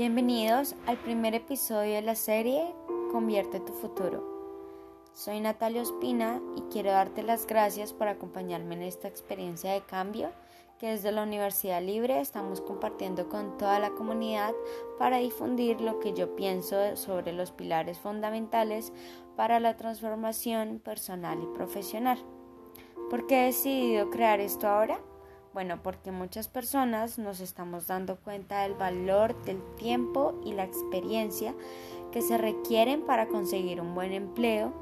Bienvenidos al primer episodio de la serie Convierte tu futuro. Soy Natalia Ospina y quiero darte las gracias por acompañarme en esta experiencia de cambio que desde la Universidad Libre estamos compartiendo con toda la comunidad para difundir lo que yo pienso sobre los pilares fundamentales para la transformación personal y profesional. ¿Por qué he decidido crear esto ahora? Bueno, porque muchas personas nos estamos dando cuenta del valor del tiempo y la experiencia que se requieren para conseguir un buen empleo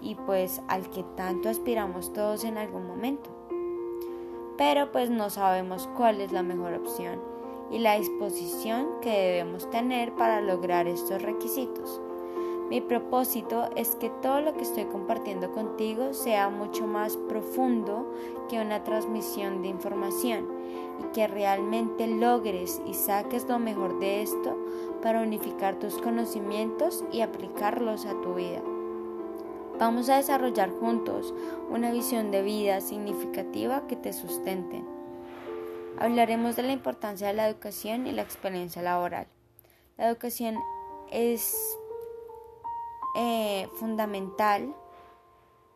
y pues al que tanto aspiramos todos en algún momento. Pero pues no sabemos cuál es la mejor opción y la disposición que debemos tener para lograr estos requisitos. Mi propósito es que todo lo que estoy compartiendo contigo sea mucho más profundo que una transmisión de información y que realmente logres y saques lo mejor de esto para unificar tus conocimientos y aplicarlos a tu vida. Vamos a desarrollar juntos una visión de vida significativa que te sustente. Hablaremos de la importancia de la educación y la experiencia laboral. La educación es eh, fundamental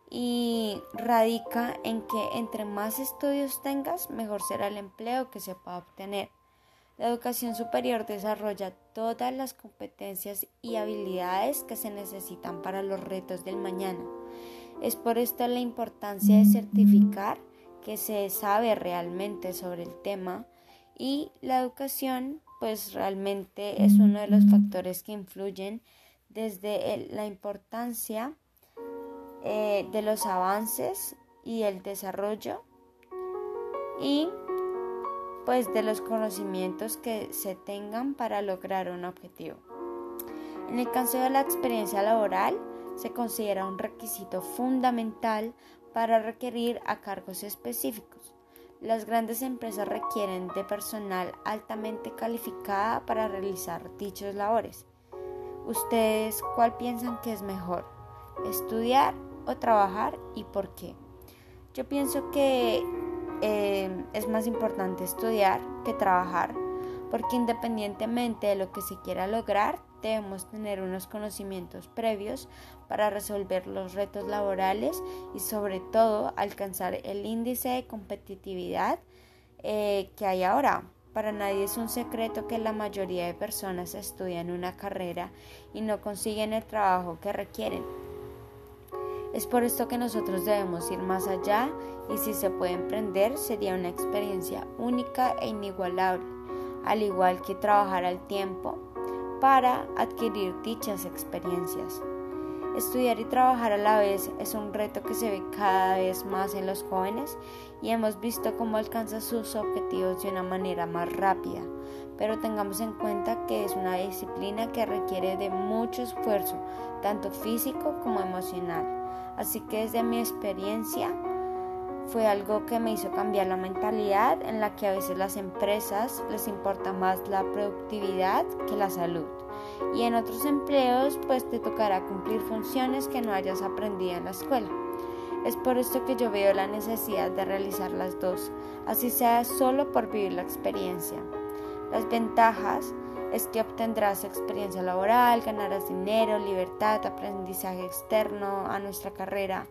y radica en que entre más estudios tengas, mejor será el empleo que se pueda obtener. La educación superior desarrolla todas las competencias y habilidades que se necesitan para los retos del mañana. Es por esto la importancia de certificar que se sabe realmente sobre el tema y la educación pues realmente es uno de los factores que influyen desde la importancia eh, de los avances y el desarrollo y pues de los conocimientos que se tengan para lograr un objetivo. En el caso de la experiencia laboral, se considera un requisito fundamental para requerir a cargos específicos. Las grandes empresas requieren de personal altamente calificada para realizar dichos labores. ¿Ustedes cuál piensan que es mejor? ¿Estudiar o trabajar y por qué? Yo pienso que eh, es más importante estudiar que trabajar porque independientemente de lo que se quiera lograr, debemos tener unos conocimientos previos para resolver los retos laborales y sobre todo alcanzar el índice de competitividad eh, que hay ahora. Para nadie es un secreto que la mayoría de personas estudian una carrera y no consiguen el trabajo que requieren. Es por esto que nosotros debemos ir más allá y si se puede emprender sería una experiencia única e inigualable, al igual que trabajar al tiempo para adquirir dichas experiencias. Estudiar y trabajar a la vez es un reto que se ve cada vez más en los jóvenes y hemos visto cómo alcanza sus objetivos de una manera más rápida, pero tengamos en cuenta que es una disciplina que requiere de mucho esfuerzo, tanto físico como emocional. Así que desde mi experiencia fue algo que me hizo cambiar la mentalidad en la que a veces las empresas les importa más la productividad que la salud y en otros empleos pues te tocará cumplir funciones que no hayas aprendido en la escuela. Es por esto que yo veo la necesidad de realizar las dos, así sea solo por vivir la experiencia. Las ventajas es que obtendrás experiencia laboral, ganarás dinero, libertad, aprendizaje externo a nuestra carrera,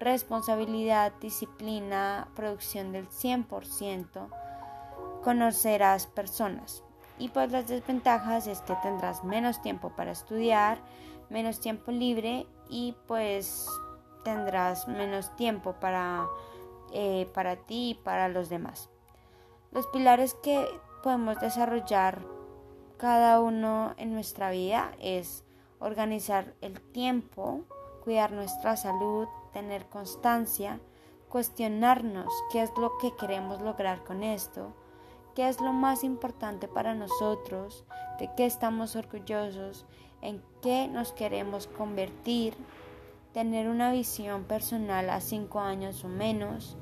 responsabilidad, disciplina, producción del 100%, conocerás personas. Y pues las desventajas es que tendrás menos tiempo para estudiar, menos tiempo libre y pues tendrás menos tiempo para, eh, para ti y para los demás. Los pilares que podemos desarrollar cada uno en nuestra vida es organizar el tiempo, cuidar nuestra salud, tener constancia, cuestionarnos qué es lo que queremos lograr con esto, qué es lo más importante para nosotros, de qué estamos orgullosos, en qué nos queremos convertir, tener una visión personal a cinco años o menos,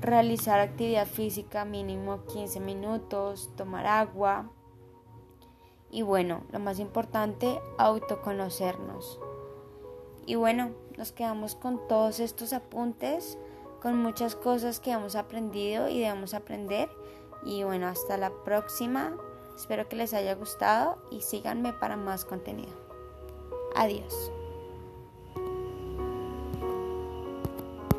realizar actividad física mínimo 15 minutos, tomar agua y bueno, lo más importante, autoconocernos. Y bueno, nos quedamos con todos estos apuntes, con muchas cosas que hemos aprendido y debemos aprender y bueno, hasta la próxima. Espero que les haya gustado y síganme para más contenido. Adiós.